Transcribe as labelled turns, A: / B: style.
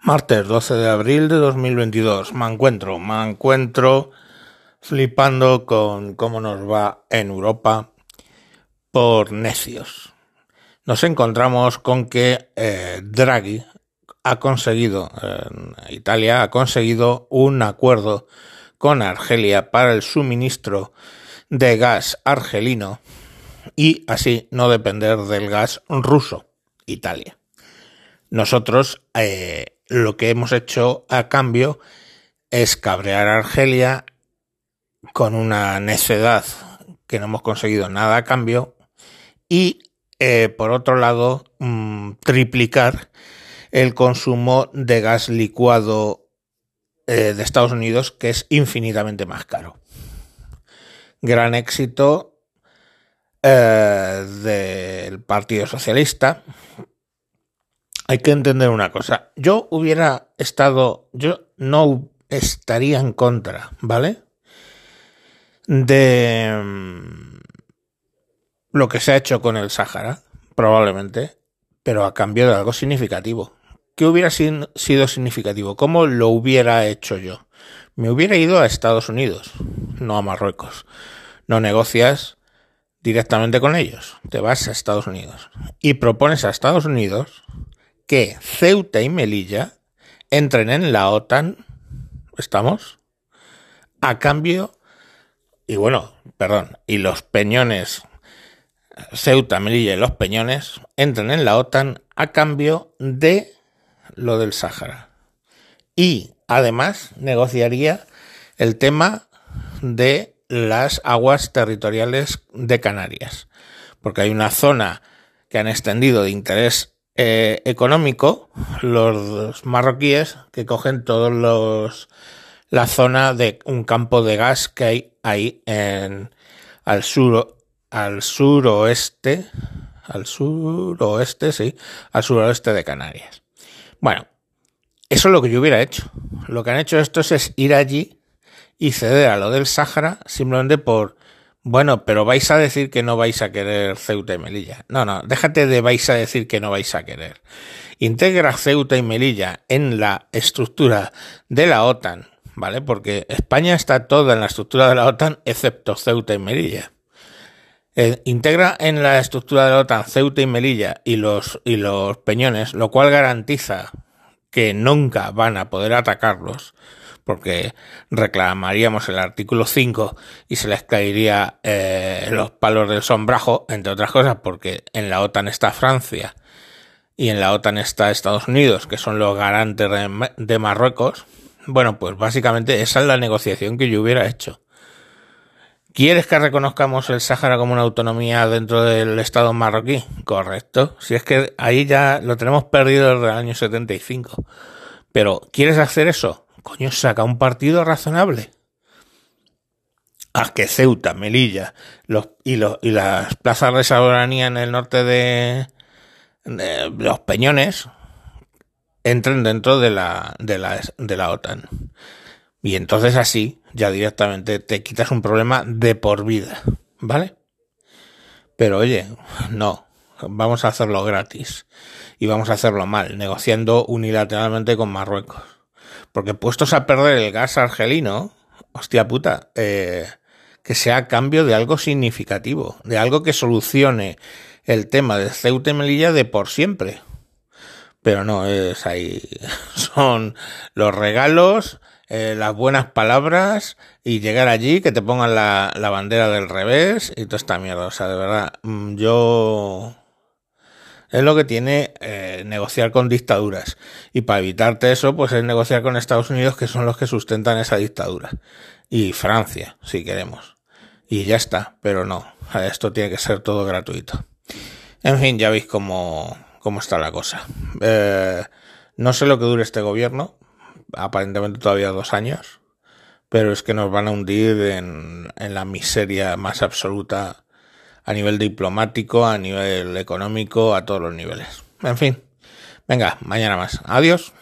A: Martes 12 de abril de 2022. Me encuentro, me encuentro flipando con cómo nos va en Europa por necios. Nos encontramos con que eh, Draghi ha conseguido, Italia ha conseguido un acuerdo con Argelia para el suministro de gas argelino y así no depender del gas ruso, Italia. Nosotros eh, lo que hemos hecho a cambio es cabrear a Argelia con una necedad que no hemos conseguido nada a cambio y eh, por otro lado mmm, triplicar el consumo de gas licuado eh, de Estados Unidos que es infinitamente más caro. Gran éxito eh, del Partido Socialista hay que entender una cosa. Yo hubiera estado, yo no estaría en contra, ¿vale? De mm, lo que se ha hecho con el Sáhara, probablemente, pero a cambio de algo significativo. ¿Qué hubiera sido significativo? ¿Cómo lo hubiera hecho yo? Me hubiera ido a Estados Unidos, no a Marruecos. No negocias directamente con ellos. Te vas a Estados Unidos y propones a Estados Unidos que Ceuta y Melilla entren en la OTAN, ¿estamos? A cambio, y bueno, perdón, y los peñones, Ceuta, Melilla y los peñones entren en la OTAN a cambio de lo del Sáhara. Y además negociaría el tema de las aguas territoriales de Canarias, porque hay una zona que han extendido de interés eh, económico los marroquíes que cogen todos los la zona de un campo de gas que hay ahí en al sur al suroeste al suroeste sí al suroeste de Canarias. Bueno eso es lo que yo hubiera hecho. Lo que han hecho estos es ir allí y ceder a lo del Sáhara simplemente por bueno, pero vais a decir que no vais a querer Ceuta y Melilla. No, no, déjate de vais a decir que no vais a querer. Integra Ceuta y Melilla en la estructura de la OTAN, ¿vale? Porque España está toda en la estructura de la OTAN excepto Ceuta y Melilla. Eh, integra en la estructura de la OTAN Ceuta y Melilla y los, y los peñones, lo cual garantiza que nunca van a poder atacarlos porque reclamaríamos el artículo 5 y se les caería eh, los palos del sombrajo, entre otras cosas, porque en la OTAN está Francia y en la OTAN está Estados Unidos, que son los garantes de, Marruecos. Bueno, pues básicamente esa es la negociación que yo hubiera hecho. ¿Quieres que reconozcamos el Sáhara como una autonomía dentro del Estado marroquí? Correcto. Si es que ahí ya lo tenemos perdido desde el año 75. Pero, ¿quieres hacer eso? Coño, saca un partido razonable. A que Ceuta, Melilla los, y, los, y las plazas de soberanía en el norte de, de, los Peñones entren dentro de la, de la, de la OTAN. Y entonces así ya directamente te quitas un problema de por vida, ¿vale? Pero oye, no, vamos a hacerlo gratis y vamos a hacerlo mal, negociando unilateralmente con Marruecos. Porque puestos a perder el gas argelino, hostia puta, eh, que sea a cambio de algo significativo, de algo que solucione el tema de Ceuta y Melilla de por siempre. Pero no, es ahí, son los regalos, eh, las buenas palabras y llegar allí, que te pongan la, la bandera del revés y toda esta mierda. O sea, de verdad, mm, yo es lo que tiene eh, negociar con dictaduras. Y para evitarte eso, pues es negociar con Estados Unidos, que son los que sustentan esa dictadura. Y Francia, si queremos. Y ya está, pero no. Esto tiene que ser todo gratuito. En fin, ya veis cómo, cómo está la cosa. Eh, no sé lo que dure este gobierno. Aparentemente todavía dos años. Pero es que nos van a hundir en, en la miseria más absoluta a nivel diplomático, a nivel económico, a todos los niveles. En fin, venga, mañana más. Adiós.